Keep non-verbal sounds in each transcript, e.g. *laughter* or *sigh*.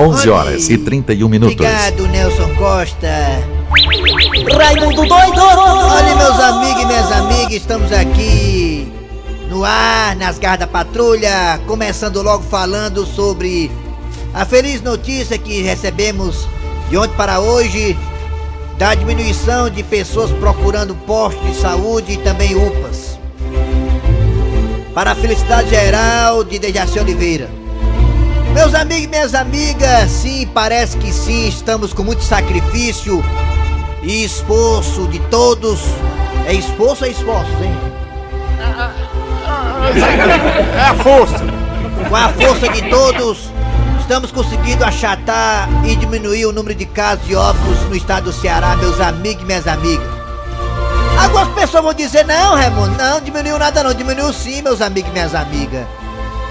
11 horas e 31 minutos. Obrigado, Nelson Costa. Raimundo doido! Olha, meus amigos e minhas amigas, estamos aqui no ar, nas garras da patrulha, começando logo falando sobre a feliz notícia que recebemos de ontem para hoje da diminuição de pessoas procurando postos de saúde e também UPAs. Para a felicidade geral de Dejaci Oliveira. Meus amigos e minhas amigas, sim, parece que sim, estamos com muito sacrifício e esforço de todos. É esforço ou é esforço, hein? É a força. Com a força de todos, estamos conseguindo achatar e diminuir o número de casos de óbitos no estado do Ceará, meus amigos e minhas amigas. Algumas pessoas vão dizer, não, Raimundo, não diminuiu nada não, diminuiu sim, meus amigos e minhas amigas.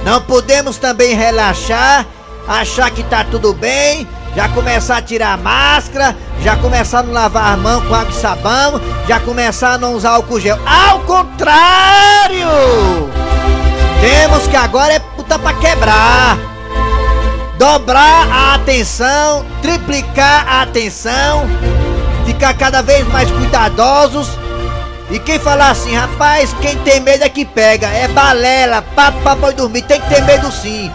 Não podemos também relaxar, achar que tá tudo bem, já começar a tirar a máscara, já começar a não lavar a mão com água e sabão, já começar a não usar álcool gel. Ao contrário! Temos que agora é puta pra quebrar. Dobrar a atenção, triplicar a atenção, ficar cada vez mais cuidadosos. E quem falar assim, rapaz, quem tem medo é que pega, é balela, papo pra boi dormir, tem que ter medo sim.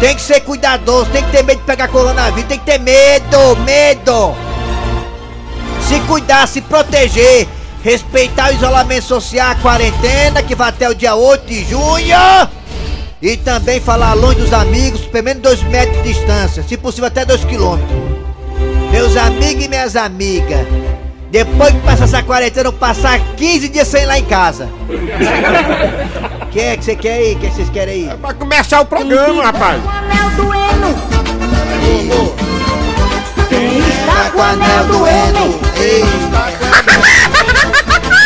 Tem que ser cuidadoso, tem que ter medo de pegar coronavírus, tem que ter medo, medo. Se cuidar, se proteger, respeitar o isolamento social, a quarentena, que vai até o dia 8 de junho. E também falar longe dos amigos, pelo menos 2 metros de distância, se possível até 2 quilômetros. Meus amigos e minhas amigas, depois que passar essa quarentena, eu passar 15 dias sem ir lá em casa. *laughs* O que é que você quer aí? O que, é que vocês querem aí? É pra começar o programa, rapaz. O anel doendo! Quem está com o anel doendo?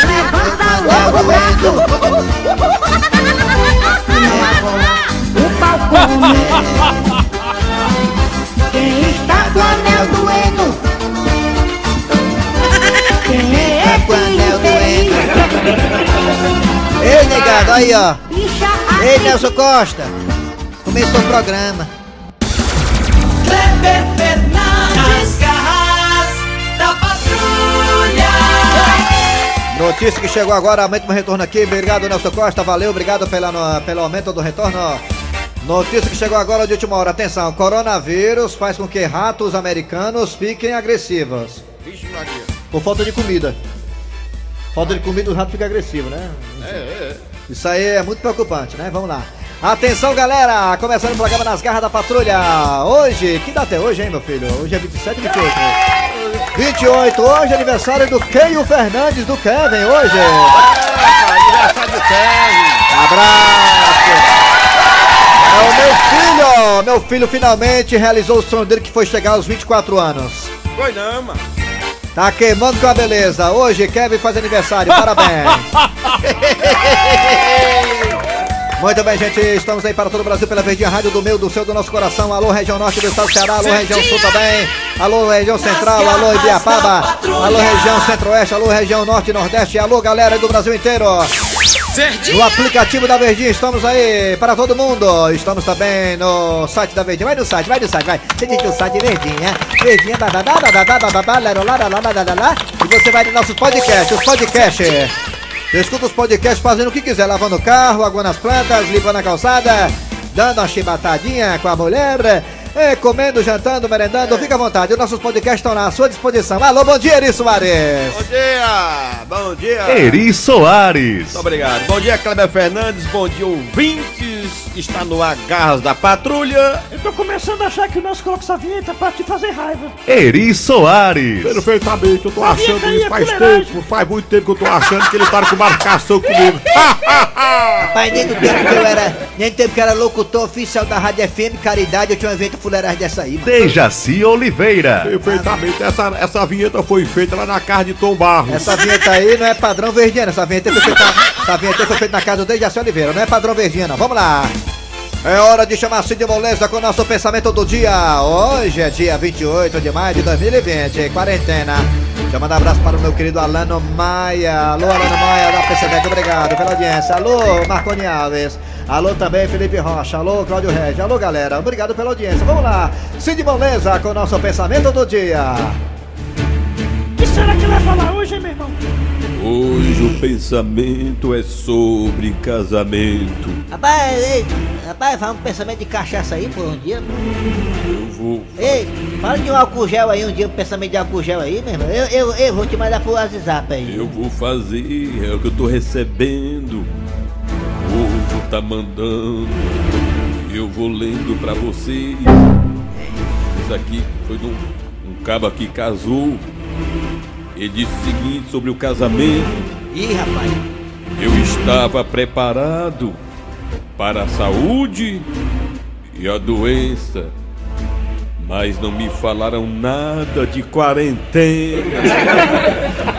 Levanta logo doendo. o pau come. Quem está com o anel doendo? Ei, negado, aí ó. Ei, aqui. Nelson Costa. Começou o programa. Kleber Fernandes, garras da patrulha. Notícia que chegou agora, aumento do retorno aqui. Obrigado, Nelson Costa. Valeu, obrigado pela, no- pelo aumento do retorno. Notícia que chegou agora de última hora. Atenção, coronavírus faz com que ratos americanos fiquem agressivos. Vixe, Maria. Por falta de comida. Falta de comida, os ratos ficam agressivos, né? É, é. Isso aí é muito preocupante, né? Vamos lá. Atenção, galera! Começando o programa nas garras da patrulha. Hoje, que data é hoje, hein, meu filho? Hoje é 27 28. 28, hoje é aniversário do Keio Fernandes, do Kevin, hoje. é. Aniversário do Kevin. Abraço! É o meu filho! Meu filho finalmente realizou o sonho dele que foi chegar aos 24 anos. Foi não, mano. Tá queimando com a beleza. Hoje Kevin faz aniversário, parabéns. *laughs* Muito bem, gente, estamos aí para todo o Brasil pela Verdinha Rádio do meu, do seu, do nosso coração. Alô, região norte do estado do Ceará, alô, região sul também. Alô, região central, alô, Ibiapaba. Alô, região centro-oeste, alô, região norte e nordeste. Alô, galera do Brasil inteiro. No aplicativo da Verdinha estamos aí para todo mundo. Estamos também no site da Verdinha. Vai no site, vai no site, vai. Você diz o site Verdinha. Verdinha, da da da da da da da da da. E você vai nos nossos podcasts, os podcasts. Escuta os podcasts fazendo o que quiser, lavando o carro, aguando as plantas, limpando a calçada, dando uma chibatadinha com a mulher, eh, comendo, jantando, merendando, fica à vontade. Os nossos podcasts estão à sua disposição. Alô, bom dia, Eri Soares. Bom dia. Bom dia. Eri Soares. Muito obrigado. Bom dia, Kleber Fernandes. Bom dia, ouvintes. Está no Agarras da Patrulha. Eu tô começando a achar que o nosso coloca essa vinheta pra te fazer raiva. Eri Soares. Perfeitamente, eu tô Sabia achando isso é faz fuleiragem. tempo. Faz muito tempo que eu tô achando que ele tá com marcação comigo. *laughs* Pai, nem do tempo que eu era, nem do tempo que eu era locutor oficial da Rádio FM Caridade, eu tinha uma evento fuleiragem dessa aí. mano. Dejaci Oliveira. Perfeitamente. Essa, essa vinheta foi feita lá na casa de Tom Barros. Essa vinheta aí não é padrão verdinha, essa vinheta foi feita, essa vinheta foi feita na casa do Dejaci Oliveira, não é padrão não. Vamos lá. É hora de chamar Cid Moleza com o nosso pensamento do dia. Hoje é dia 28 de maio de 2020, quarentena. Eu mandar um abraço para o meu querido Alano Maia. Alô, Alano Maia da PCDEC, obrigado pela audiência. Alô, Marconi Alves. Alô também, Felipe Rocha. Alô, Cláudio Regis. Alô, galera. Obrigado pela audiência. Vamos lá. Cid Moleza com o nosso pensamento do dia. O que será que vai falar hoje, meu irmão? Hoje o pensamento é sobre casamento. Rapaz, ei, rapaz, fala um pensamento de cachaça aí por um dia. Eu vou. Ei, fala de um álcool gel aí, um dia um pensamento de álcool gel aí, meu irmão. Eu, eu, eu vou te mandar pro WhatsApp aí. Eu vou fazer, é o que eu tô recebendo. O povo tá mandando. Eu vou lendo pra vocês. Isso aqui foi de um, um cabo que casou. Ele disse o seguinte sobre o casamento. Ih, rapaz. Eu estava preparado para a saúde e a doença, mas não me falaram nada de quarentena. *laughs*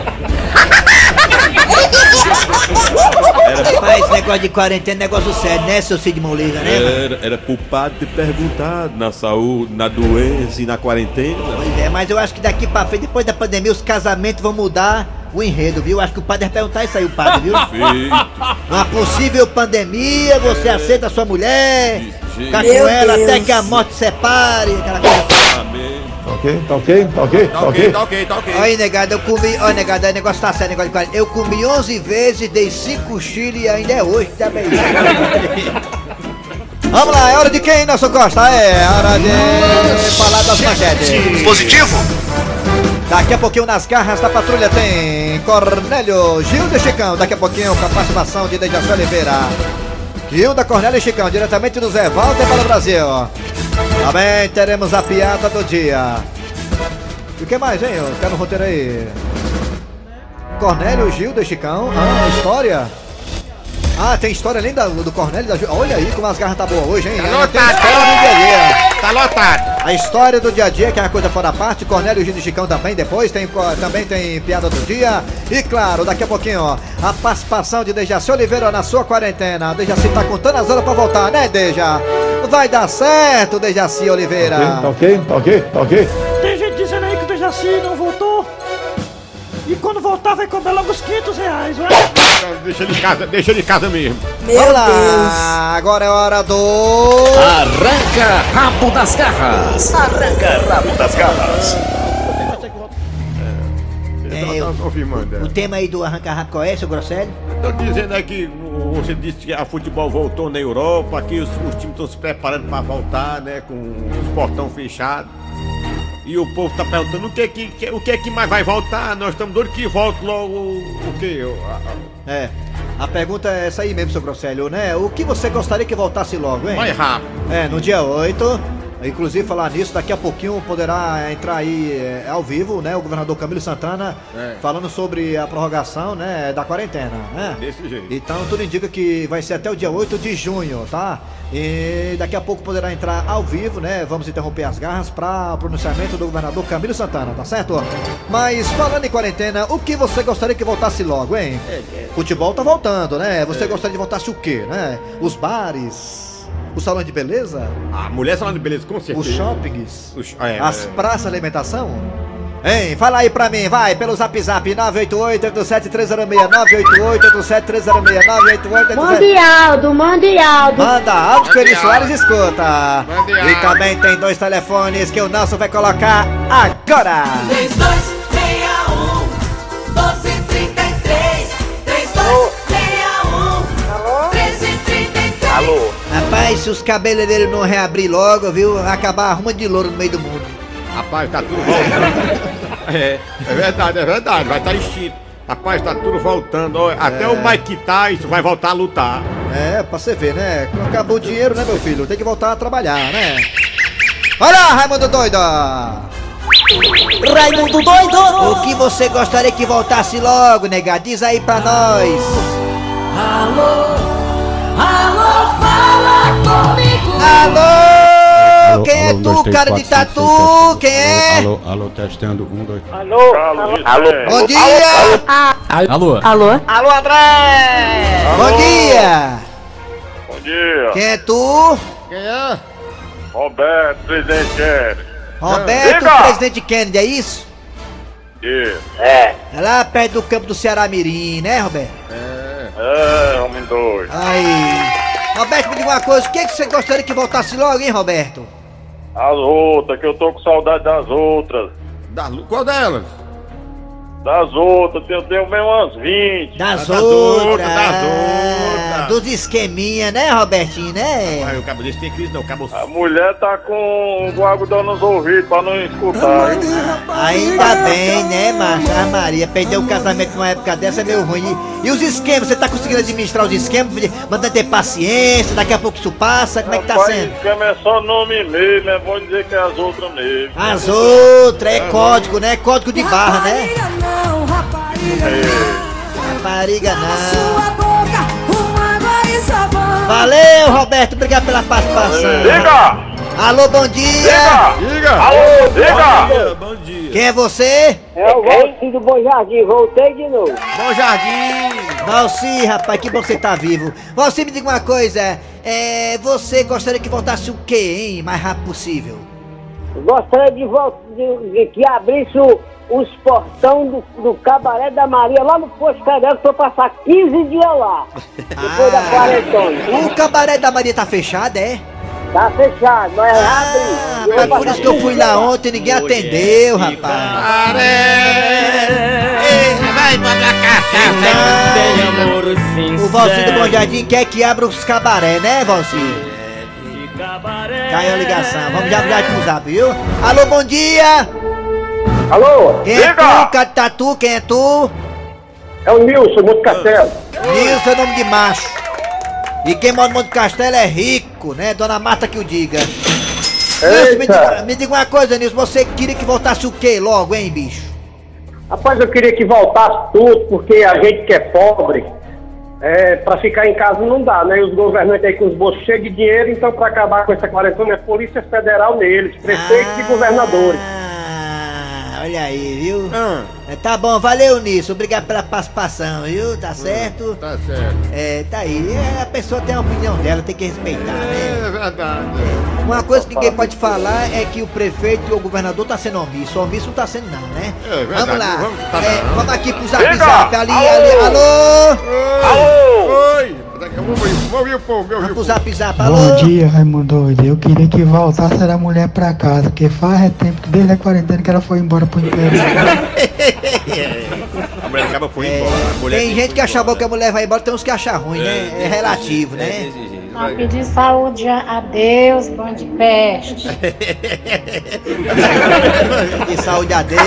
Rapaz, esse negócio de quarentena é negócio sério, né, seu Cid Moleza, né? Era, era pro padre perguntar na saúde, na doença e na quarentena. Pois é, mas eu acho que daqui pra frente, depois da pandemia, os casamentos vão mudar o enredo, viu? Acho que o padre vai perguntar isso aí, o padre, viu? *laughs* Feito. Uma possível pandemia, você aceita a sua mulher, De tá com ela até que a morte separe, aquela coisa. Amém. Ok, tá ok, tá ok, tá ok. tá ok, tá ok. Aí, negado, eu comi. Ó, negado, aí o negócio tá sério, negócio de quarentena. Eu comi 11 vezes, dei 5 chile e ainda é hoje, tá bem? *laughs* Vamos lá, é hora de quem, Nelson Costa? É hora de falar das manchetes. Positivo? Daqui a pouquinho nas garras da patrulha tem Cornélio Gil de Chicão. Daqui a pouquinho com a participação de Dejaci Oliveira. Gilda Cornélio e Chicão, diretamente do Zé Walter para o Brasil. Também teremos a piada do dia. E o que mais, hein? Quer no roteiro aí? Cornélio Gil de Chicão. Ah, história. Ah, tem história além da- do Cornélio da. Olha aí como as garras tá boa hoje, hein? Tem do dia a dia. Tá lotado. A história do dia a dia, que é a coisa fora da parte, Cornélio Gil de Chicão também depois, tem, também tem piada do dia. E claro, daqui a pouquinho, ó, a participação de Dejaci Oliveira na sua quarentena. Dejaci tá contando as horas pra voltar, né, Deja? Vai dar certo, Dejaci Oliveira. Tá ok, tá ok, tá ok. Tem gente dizendo aí que o Dejaci não voltou. E quando voltar vai cobrar logo os 500 reais, ué? Deixa ele em casa, deixa ele em casa mesmo. Meu Vamos Deus. lá, agora é hora do... Arranca rabo das garras. Arranca rabo das garras. É, eu- confirmando. o tema aí do Arranca Rápido qual é, seu Grosselio? Tô dizendo aqui, o- você disse que a futebol voltou na Europa, que os, os times estão se preparando para voltar, né, com os portão fechados. E o povo tá perguntando o que que, que- o que que mais vai voltar? Nós estamos doidos que volte logo o, o? O- a- É, a pergunta é essa aí mesmo, seu Grosselio, né? O que você gostaria que voltasse logo, hein? mais rápido. É, no dia 8. Inclusive, falar nisso, daqui a pouquinho poderá entrar aí é, ao vivo, né? O governador Camilo Santana É. falando sobre a prorrogação, né? Da quarentena, né? Desse jeito. Então, tudo indica que vai ser até o dia 8 de junho, tá? E daqui a pouco poderá entrar ao vivo, né? Vamos interromper as garras para o pronunciamento do governador Camilo Santana, tá certo? Mas falando em quarentena, o que você gostaria que voltasse logo, hein? Futebol tá voltando, né? Você gostaria de voltasse o quê, né? Os bares, os salões de beleza, A mulher falando de beleza, com certeza. os shoppings, Os- é, as é. praças de alimentação? Hein, fala aí pra mim, vai, pelo zap zap 988-87306, 988-87306, 988 Mande Aldo, mande Aldo. Manda áudio que o Mande Soares escuta. Mande E também tem dois telefones que o Nelson vai colocar agora. 3261 1233 3261 1333 Alô. Rapaz, se os cabeleireiros não reabrir logo, viu, vai acabar arruma de louro no meio do mundo. Rapaz, tá tudo voltando. é, é verdade, é verdade. Vai estar tá extinto. Rapaz, tá tudo voltando. Ó, Até o Mike Tyson vai voltar a lutar. É, pra você ver, né? Acabou o dinheiro, né, meu filho? Tem que voltar a trabalhar, né? Olha, Raimundo Doido! Raimundo doido. O que você gostaria que voltasse logo, nega? Diz aí pra nós. Alô, fala Alô? Quem é tu, cara de tatu? Quem é? Alô, alô, testando. Um, dois. Bom dia! Alô. Alô? Alô, André! Bom dia! Bom dia, Quem é tu? Quem é? Roberto, presidente Kennedy. Roberto, Diga! presidente Kennedy, é isso? Isso. É lá perto do campo do Ceará Mirim, né, Roberto? É, homem doido. Aí. Roberto, me diga uma coisa, o que, que você gostaria que voltasse logo, hein, Roberto? As outras, que eu tô com saudade das outras. Da, qual delas? Das outras, eu tenho mesmo umas 20. Das das outras. outras, das outras. Dos esqueminha, né, Robertinho, né? Ai, o cabo desse tem crise não, cabo... A mulher tá com o algodão nos ouvidos pra não escutar, viu? Ainda bem, né, macho? Ah, Maria, perder o casamento numa época dessa é meio ruim. E, os esquemas, você tá conseguindo administrar os esquemas? Mandando ter paciência, daqui a pouco isso passa, como é que tá Rapaz, sendo? esquema é só nome mesmo, é bom dizer que é as outras mesmo. As outras, é código, né? Código de barra, né? não, rapariga É. Rapariga não. Valeu, Roberto, obrigado pela participação. Diga! Alô, bom dia. Diga! Diga! Alô, diga! Bom dia, bom dia. Quem é você? É o Valci do Bom Jardim, voltei de novo. Bom jardim! Valci, rapaz, que bom que você tá vivo. Valci, me diga uma coisa. É, você gostaria que voltasse o quê, hein? Mais rápido possível. Gostaria de, de- de que abrisse o- os portão do, do Cabaré da Maria lá no Posto Federal, que eu passar 15 dias lá. *laughs* Depois da quarentona. O cabaré da Maria tá fechado, é? Tá fechado, mas Ah, abre. Eu mas por isso que eu 15 fui lá ontem e ninguém atendeu, rapaz. Vai mandar O Valci do Bom Jardim quer que abra os cabaré, né, Valci? Caiu a ligação. Vamos já já pro zap, viu? Alô, bom dia! Alô? Quem é tu? Cadê tá tu? Quem é tu? É o Nilson, Monte Castelo. Nilson é nome de macho. E quem mora no Monte Castelo é rico, né? Dona Marta que o diga. Nilson, me diga, me diga uma coisa, Nilson. Você queria que voltasse o quê logo, hein, bicho? Rapaz, eu queria que voltasse tudo, porque a gente que é pobre, é, pra ficar em casa não dá, né? E os governantes aí com os bolsos cheios de dinheiro, então pra acabar com essa quarentena é Polícia Federal neles, prefeitos e governadores. Ah, olha aí, viu? Ah, É, Tá bom, valeu nisso. Obrigado pela participação, viu? Tá certo? tá certo. É, tá aí. É, a pessoa tem a opinião dela, tem que respeitar, né? É verdade. Uma coisa que ninguém pode falar é que o prefeito e o governador tá sendo omisso. Omisso não tá sendo não, né? É verdade, Vamos lá. vamos- tá É, bom. vamos aqui pro zap zap. Ali, ali. Alô? Alô! Oi! Vamos ouvir, vamos ouvir o povo, vamos Vamos zap zap. Alô? Bom dia, Raimundo doido. Eu queria que voltasse a mulher pra casa, porque faz é tempo que desde a quarentena que ela foi embora pro interior. A mulher acaba foi É, embora. A mulher tem gente que acha bom que a mulher vai embora, tem uns que acham ruim, né? É relativo, né? A pedir saúde a Deus, bom de peste. *laughs* De saúde a Deus.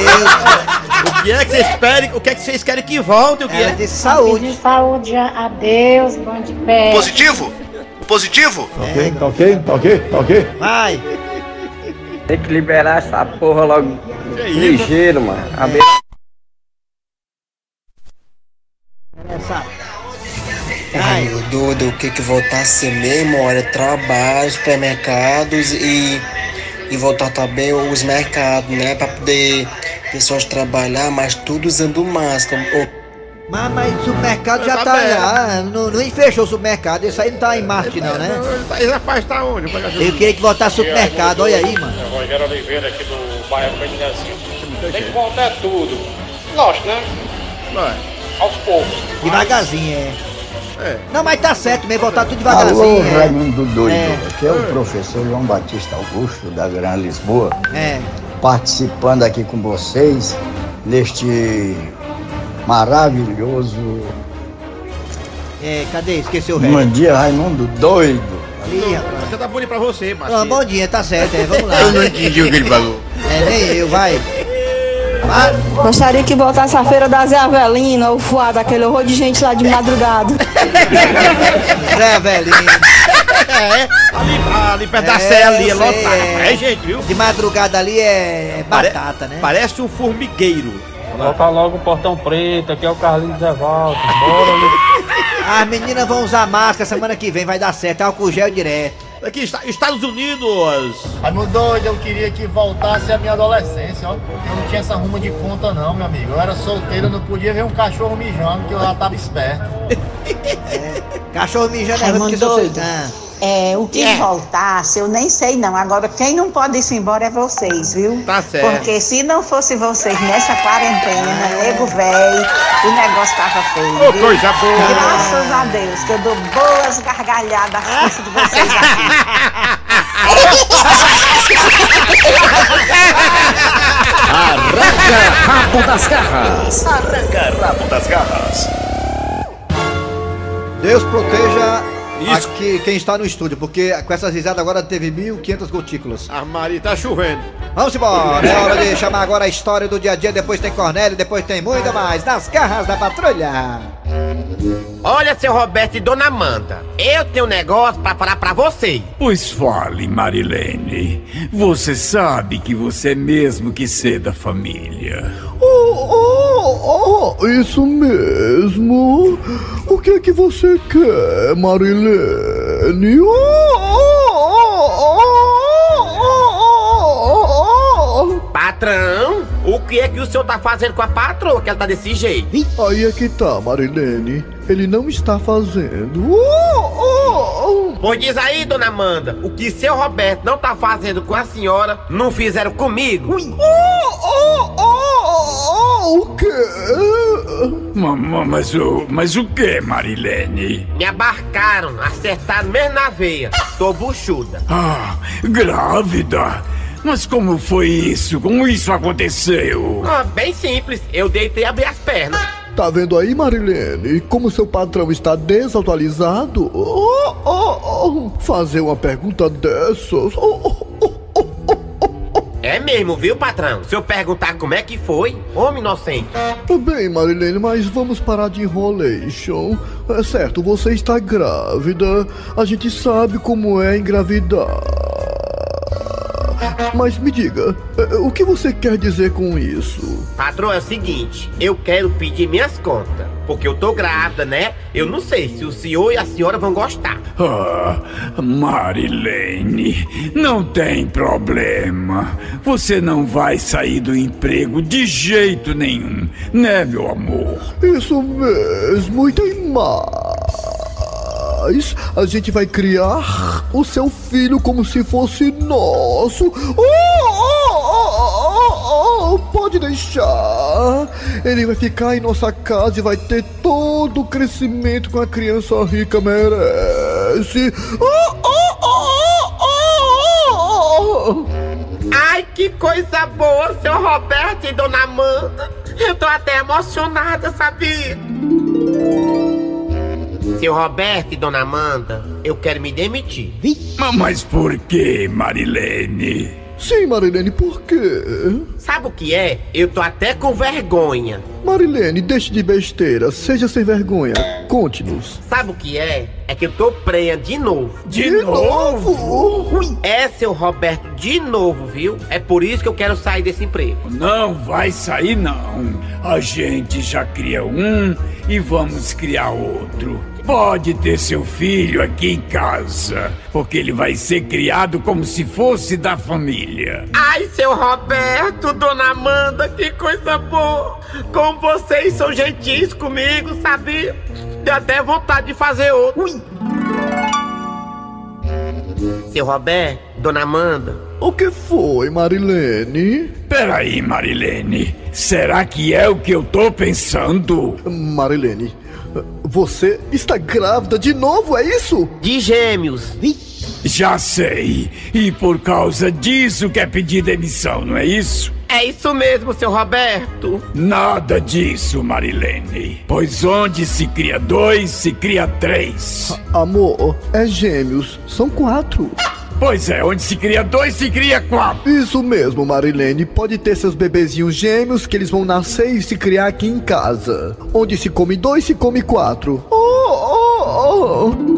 O que é que vocês querem? O que é que vocês querem que volte? O que Ela é? A saúde. pedir saúde a Deus, bom de peste. Positivo? Positivo? Ok, tá ok, tá ok, tá ok. Vai. Tem que liberar essa porra logo isso? ligeiro, mano. Essa. Vai. O doido, o que que voltasse mesmo, olha, trabalho, supermercados e, e voltar também os mercados, né, pra poder pessoas trabalhar, mas tudo usando máscara. Mas, mas o mercado já Tá tá. já, não, não fechou o supermercado. Isso aí não tá em Marte, não, né? Esse rapaz tá onde? Eu queria que voltasse o supermercado, olha aí, mano. É Rogério Oliveira aqui do bairro Bendezinho. Tem que voltar tudo. Lógico, né? Vai. Aos poucos. Devagarzinho, é. É. Não, mas tá certo mesmo, voltar tudo Alô, devagarzinho. é. Raimundo Doido. É. Aqui é o professor João Batista Augusto, da Gran Lisboa, É. participando aqui com vocês neste maravilhoso. É, cadê? Esqueceu o Bom resto. dia, Raimundo Doido. Ih, rapaz. Você tá bonito pra você, Ah, Marcinho. bom dia, tá certo, é. Vamos lá. *laughs* Eu não entendi o que ele falou. É, nem eu, vai. Vai. Gostaria que voltasse a feira da Zé Avelina, o fuado, aquele horror de gente lá de madrugada. *laughs* Zé Velhinho. É, ali, ali perto da É, Sé ali, é lotado. é. É gente, viu? De madrugada ali é, é Pare- batata, né? Parece um formigueiro. Voltar logo o portão preto, aqui é o Carlinhos Zé Walter. Bora, Lu- As meninas vão usar máscara semana que vem, vai dar certo. Álcool gel direto. Aqui está, Estados Unidos. Raimundo doido, eu queria que voltasse a minha adolescência, ó. Eu não tinha essa ruma de conta não, meu amigo. Eu era solteiro, não podia ver um cachorro mijando, que eu já tava esperto. *laughs* Cachorro mijando é ruim porque Raimundo você... Ah, É, o que É. voltasse, eu nem sei não. Agora, quem não pode ir embora é vocês, viu? Tá certo. Porque se não fosse vocês nessa quarentena, nego véi, o negócio tava feio. Viu? coisa boa. Graças a Deus, que eu dou boas gargalhadas custas de vocês *laughs* Arranca rabo das garras. Arranca rabo das garras. Deus proteja aqui quem está no estúdio, porque com essas risadas agora teve 1.500 gotículas. A Maria tá chovendo. Vamos embora, é hora de chamar agora a história do dia a dia, depois tem Cornélio, depois tem muito mais, nas garras da patrulha. Olha, seu Roberto e Dona Amanda, eu tenho um negócio pra falar pra vocês. Pois fale, Marilene. Você sabe que você é mesmo que ser da família. Oh, oh, isso mesmo. O que é que você quer, Marilene? Oh, oh, oh, oh, oh, oh. Patrão, o que é que o senhor tá fazendo com a patroa que ela tá desse jeito? Aí é que tá, Marilene. Ele não está fazendo. Oh, oh, oh. Pois diz aí, Dona Amanda, o que seu Roberto não tá fazendo com a senhora, não fizeram comigo? Oh, oh, oh, oh, o quê? Ma- ma- Mas, o, mas o que, Marilene? Me abarcaram, acertaram mesmo na veia. Tô buchuda. Ah, grávida? Mas como foi isso? Como isso aconteceu? Ah, bem simples, eu deitei e abri as pernas. Tá vendo aí, Marilene? Como seu patrão está desatualizado? Oh, oh, oh. Fazer uma pergunta dessas. Oh, oh. Mesmo, viu, patrão? Se eu perguntar como é que foi, homem inocente. Bem, Marilene, mas vamos parar de enrolation. É certo, você está grávida. A gente sabe como é engravidar. Mas me diga, eh, o que você quer dizer com isso? Patrão, é o seguinte, eu quero pedir minhas contas. Porque eu tô grávida, né? Eu não sei se o senhor e a senhora vão gostar. Ah, Marilene, não tem problema. Você não vai sair do emprego de jeito nenhum, né, meu amor? Isso mesmo, e tem mais. A gente vai criar o seu filho como se fosse nosso. Oh, oh, oh, oh, oh, pode deixar. Ele vai ficar em nossa casa e vai ter todo o crescimento que uma criança rica merece. Oh, oh, oh, oh, oh, oh. Ai, que coisa boa, seu Roberto e Dona Amanda. Eu tô até emocionada, sabia? Seu Roberto e Dona Amanda, eu quero me demitir. Ma- Mas por que, Marilene? Sim, Marilene, por quê? Sabe o que é? Eu tô até com vergonha. Marilene, deixe de besteira, seja sem vergonha. Conte-nos. Sabe o que é? É que eu tô prenha de novo. De novo? É, seu Roberto, de novo, viu? É por isso que eu quero sair desse emprego. Não vai sair, não. A gente já cria um e vamos criar outro. Pode ter seu filho aqui em casa, porque ele vai ser criado como se fosse da família. Ai, seu Roberto, Dona Amanda, que coisa boa! Como vocês são gentis comigo, sabia? Deu até vontade de fazer outro. Seu Roberto, Dona Amanda, O que foi, Marilene? Peraí, Marilene. Será que é o que eu tô pensando? Marilene, você está grávida de novo, é isso? de gêmeos. Já sei. E por causa disso quer pedir demissão, não é isso? É isso mesmo, seu Roberto. Nada disso, Marilene. Pois onde se cria dois, se cria três. Amor, é gêmeos, são quatro. Pois é, onde se cria dois, se cria quatro. Isso mesmo, Marilene. Pode ter seus bebezinhos gêmeos que eles vão nascer e se criar aqui em casa. Onde se come dois, se come quatro. Oh, oh, oh.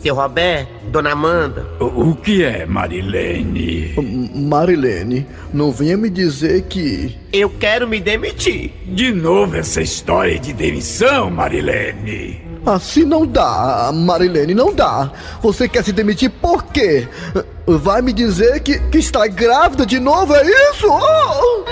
Seu Roberto, Dona Amanda, O, o que é, Marilene? M- Marilene, não venha me dizer que. eu quero me demitir. De novo essa história de demissão, Marilene. Assim não dá, Marilene, não dá. Você quer se demitir por quê? Vai me dizer que, que está grávida de novo, é isso? Oh!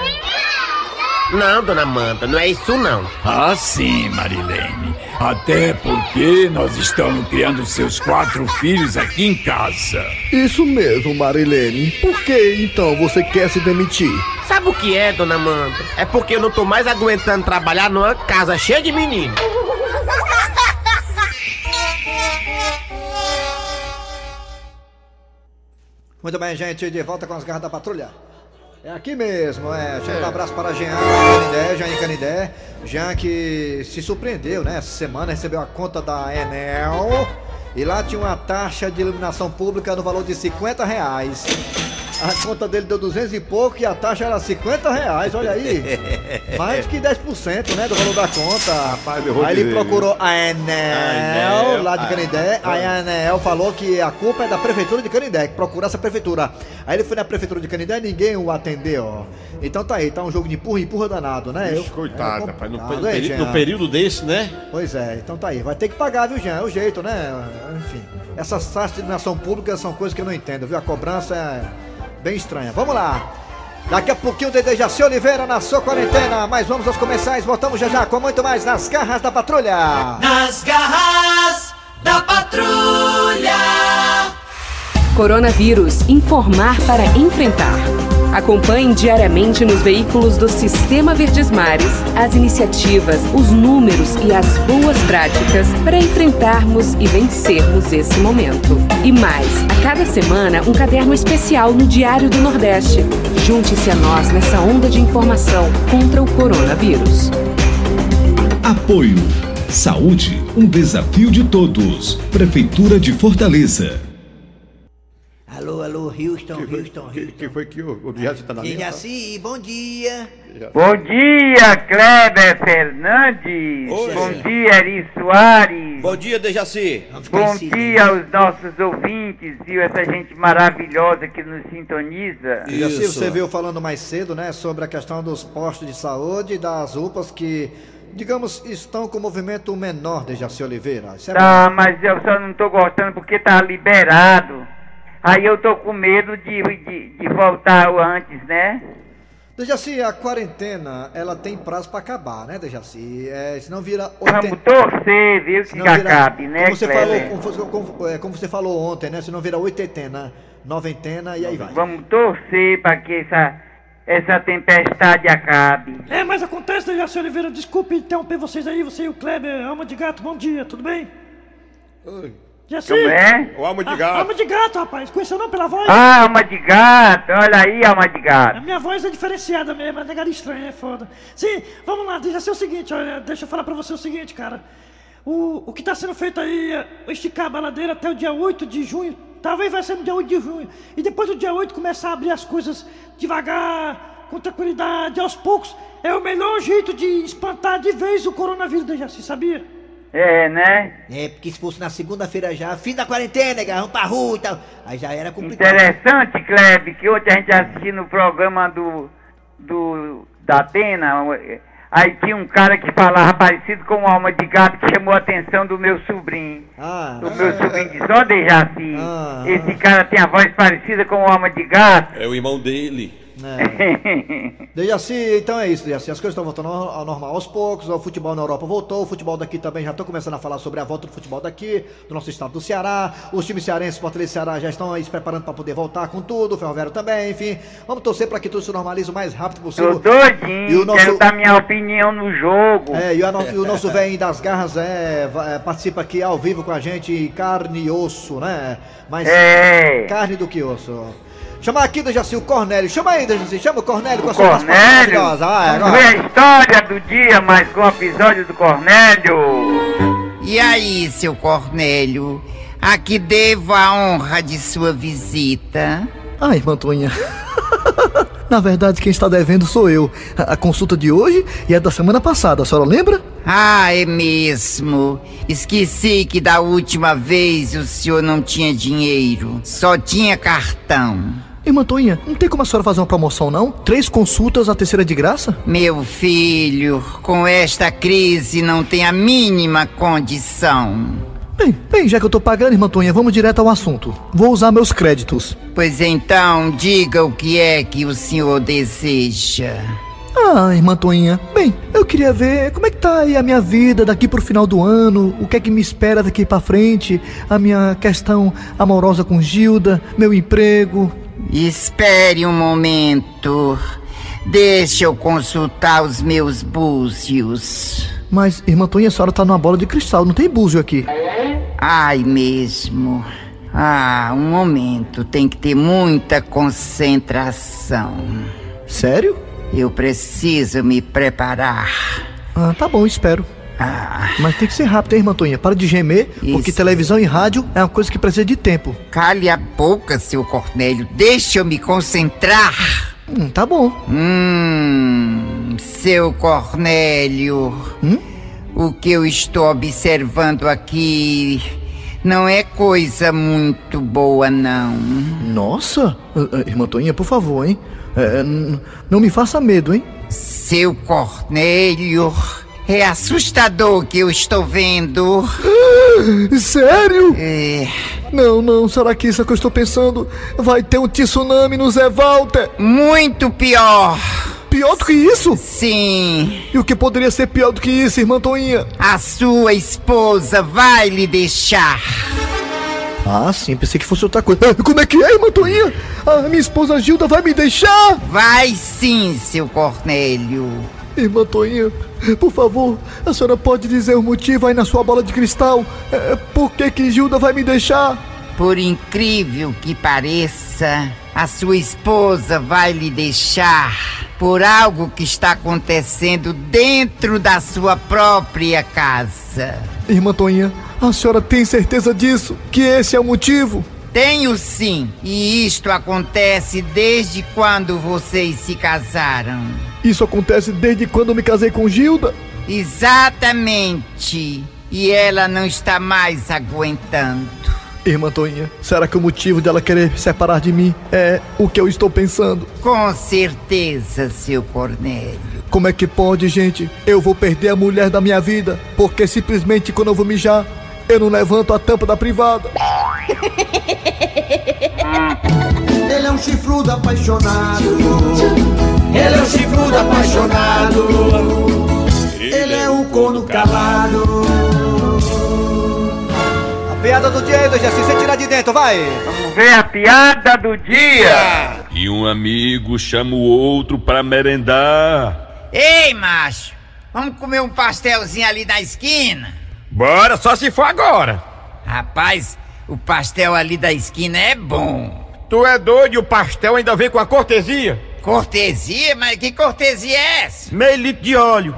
Não, Dona Amanda, não é isso não. Ah, sim, Marilene. Até porque nós estamos criando seus quatro filhos aqui em casa. Isso mesmo, Marilene. Por que então você quer se demitir? Sabe o que é, dona Amanda? É porque eu não tô mais aguentando trabalhar numa casa cheia de meninos. Muito bem, gente, de volta com as garras da patrulha. É aqui mesmo, é. Um abraço para Jean Canidé, Jean Canidé. Jean que se surpreendeu, né? Essa semana recebeu a conta da Enel. E lá tinha uma taxa de iluminação pública no valor de 50 reais. A conta dele deu 200 e pouco e a taxa era 50 reais, olha aí. *laughs* Mais que 10%, né, do valor da conta. Rapaz, eu vou aí ele dizer, procurou a Enel, lá de ah, Canidé. Aí a Enel falou que a culpa é da prefeitura de Canidé, que procura essa prefeitura. Aí ele foi na prefeitura de Canidé e ninguém o atendeu, ó. Então tá aí, tá um jogo de empurra, empurra danado, né? Ixi, coitado, é rapaz, no no hein, peri- Jean? no período desse, né? Pois é, então tá aí. Vai ter que pagar, viu, Jean? É o jeito, né? Enfim. Essas taxas de iluminação pública são coisas que eu não entendo, viu? A cobrança é bem estranha. Vamos lá. Daqui a pouquinho o Dedê Jaci Oliveira na sua quarentena. Mas vamos aos comerciais. Voltamos já já com muito mais nas garras da patrulha. Nas garras da patrulha. Coronavírus. Informar para enfrentar. Acompanhe diariamente nos veículos do Sistema Verdes Mares as iniciativas, os números e as boas práticas para enfrentarmos e vencermos esse momento. E mais, a cada semana, um caderno especial no Diário do Nordeste. Junte-se a nós nessa onda de informação contra o coronavírus. Apoio. Saúde, um desafio de todos. Prefeitura de Fortaleza. Alô, alô, Houston, Houston, Houston. Que foi que o, o Dias tá na linha? Jaci, bom dia. Bom dia, Kleber Fernandes. Oi. Bom dia, Eri Soares. Bom dia, Dejaci. Bom dia aos nossos ouvintes, viu? Essa gente maravilhosa que nos sintoniza. Jaci, você viu falando mais cedo, né, sobre a questão dos postos de saúde e das UPAs que, digamos, estão com movimento menor, Dejaci Oliveira. Isso é Tá, mas eu só não tô gostando porque tá liberado. Aí eu tô com medo de, de, de voltar antes, né? Dejaci, a quarentena, ela tem prazo pra acabar, né, Dejaci? É, senão vira... Vamos torcer, viu, que vira- acabe, né, como você, falou, como, você- como- é, como você falou ontem, né? Senão vira oitentena, noventena e aí vai. Vamos torcer para que essa, essa tempestade acabe. É, mas acontece, Dejaci Oliveira, desculpe interromper vocês aí, você e o Kleber, alma de gato, bom dia, tudo bem? Oi. Jaci? Como é? O alma de Ah, gato. alma de gato, rapaz, conheceu não pela voz? Ah, alma de gato, olha aí, alma de A gato. minha voz é diferenciada mesmo, é negada estranha, é foda. Sim, vamos lá, deixa ser o seguinte, olha, deixa eu falar pra você o seguinte, cara. O, o que tá sendo feito aí é esticar a baladeira até o dia 8 de junho. Talvez vai ser no dia 8 de junho. E depois do dia 8 começar a abrir as coisas devagar, com tranquilidade, aos poucos. É o melhor jeito de espantar de vez o coronavírus, Dejaci, sabia? É, né? É, porque se fosse na segunda-feira já, fim da quarentena, vamos pra rua e tal. Aí já era complicado. Interessante, Kleber, que ontem a gente assistiu no programa do, do da Atena. Aí tinha um cara que falava parecido com uma alma de gato que chamou a atenção do meu sobrinho. Ah, O meu sobrinho disse, ó Dejaci, Ah. esse cara tem a voz parecida com uma alma de gato. É o irmão dele. *laughs* Dejaci, então é isso, Dejaci. As coisas estão voltando ao normal aos poucos. O futebol na Europa voltou, o futebol daqui também já estou começando a falar sobre a volta do futebol daqui, do nosso estado do Ceará. Os times cearenses, Fortaleza e Ceará já estão aí se preparando para poder voltar com tudo, o Ferroviário também, enfim. Vamos torcer para que tudo se normalize o mais rápido Tô possível. doidinho, E o nosso- quero dar minha opinião no jogo. É, e o, e o nosso velho das garras é, é, participa aqui ao vivo com a gente, carne e osso, né? Mas É. carne do que osso. Chama aqui, Dejaci, o Cornélio. Chama aí, Dejaci, chama o Cornélio com a sua Cornélio, maravilhosa. Vai, agora. a história do dia, mais com o episódio do Cornélio. E aí, seu Cornélio? A que devo a honra de sua visita? Ai, irmã Toinha. *laughs* Na verdade, quem está devendo sou eu. A, a consulta de hoje e a da semana passada, a senhora lembra? Ah, é mesmo. Esqueci que da última vez o senhor não tinha dinheiro, só tinha cartão. Irmã Toinha, não tem como a senhora fazer uma promoção, não? Três consultas, a terceira de graça? Meu filho, com esta crise não tem a mínima condição. Bem, bem, já que eu tô pagando, irmã Toinha, vamos direto ao assunto. Vou usar meus créditos. Pois então, diga o que é que o senhor deseja. Ah, irmã Toinha. Bem, eu queria ver como é que tá aí a minha vida daqui pro final do ano, o que é que me espera daqui pra frente, a minha questão amorosa com Gilda, meu emprego. Espere um momento. Deixa eu consultar os meus búzios. Mas, irmã Toinha, a senhora tá numa bola de cristal, não tem búzio aqui. Ai, mesmo. Ah, um momento. Tem que ter muita concentração. Sério? Eu preciso me preparar. Ah, tá bom, espero. Ah. Mas tem que ser rápido, hein, irmã Toinha? Para de gemer, porque Isso. televisão e rádio é uma coisa que precisa de tempo. Cale a boca, seu Cornélio. Deixa eu me concentrar. Hum, tá bom. Hum, seu Cornélio. Hum? O que eu estou observando aqui não é coisa muito boa, não. Nossa, ah, ah, irmã Toinha, por favor, hein? É, não me faça medo, hein? Seu Cornélio. É assustador o que eu estou vendo. Sério? É. Não, não, será que isso é o que eu estou pensando? Vai ter um tsunami no Zé Walter? Muito pior. Pior do que isso? Sim. E o que poderia ser pior do que isso, irmã Toinha? A sua esposa vai lhe deixar. Ah, sim, pensei que fosse outra coisa. Ah, como é que é, irmã Toinha? A minha esposa Gilda vai me deixar? Vai sim, seu Cornélio. Irmã Toinha, por favor, a senhora pode dizer o motivo aí na sua bola de cristal? É, por que que Gilda vai me deixar? Por incrível que pareça, a sua esposa vai lhe deixar por algo que está acontecendo dentro da sua própria casa. Irmã Toinha, a senhora tem certeza disso? Que esse é o motivo? Tenho sim, e isto acontece desde quando vocês se casaram. Isso acontece desde quando eu me casei com Gilda? Exatamente. E ela não está mais aguentando. Irmã Toinha, será que o motivo dela querer se separar de mim é o que eu estou pensando? Com certeza, seu Cornélio. Como é que pode, gente? Eu vou perder a mulher da minha vida porque simplesmente quando eu vou mijar, eu não levanto a tampa da privada. *laughs* Ele é um chifrudo apaixonado. Ele é um chifrudo apaixonado. Ele é um corno calado. A piada do dia do Jaci, você tira de dentro, vai! Vamos ver a piada do dia. E um amigo chama o outro pra merendar. Ei, macho, vamos comer um pastelzinho ali na esquina? Bora, só se for agora. Rapaz, o pastel ali da esquina é bom. Tu é doido e o pastel ainda vem com a cortesia? Cortesia? Mas que cortesia é essa? Meio litro de óleo.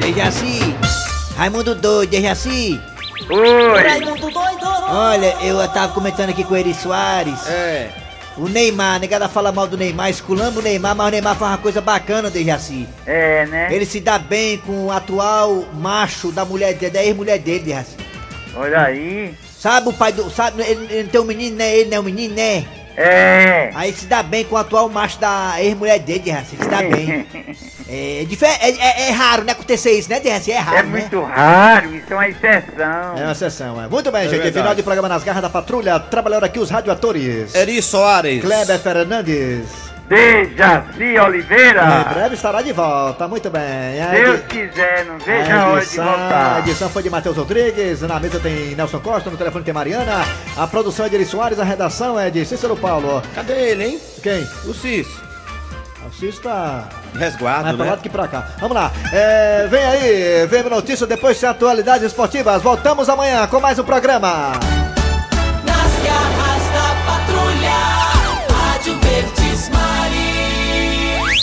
Ei, Jaci! Raimundo doido, ei, Jaci! Oi. Raimundo doido. Olha, eu tava comentando aqui com o Eri Soares. É. O Neymar, negada fala mal do Neymar, esculamba o Neymar, mas o Neymar faz uma coisa bacana, Dejaci. É, né? Ele se dá bem com o atual macho da mulher dele, da ex-mulher dele, Dejaci. Olha aí. Sabe o pai do. Sabe, ele, ele não tem um menino, né? Ele não é um menino, né? É. Aí se dá bem com o atual macho da ex-mulher dele, Dejaci. Se dá bem. *laughs* É, difer- é, é- é raro, né? Acontecer isso, né, Dejaci? É raro. É né? muito raro, isso é uma exceção. É uma sessão, é. Muito bem, gente. verdade. Final de programa nas garras da patrulha. Trabalhando aqui os radioatores. Eri Soares. Kleber Fernandes. Dejaci Oliveira. Em breve estará de volta, muito bem. A Deus edi- quiser, não veja a a hora de edição, a voltar. edição foi de Matheus Rodrigues, na mesa tem Nelson Costa, no telefone tem Mariana, a produção é de Eri Soares, a redação é de Cícero Paulo. Cadê ele, hein? Quem? O Cis. O Cis tá Resguardo, mais pra lá né? do que pra cá. Vamos lá, é, vem aí, vem notícia, depois tem atualidades esportivas. Voltamos amanhã com mais um programa.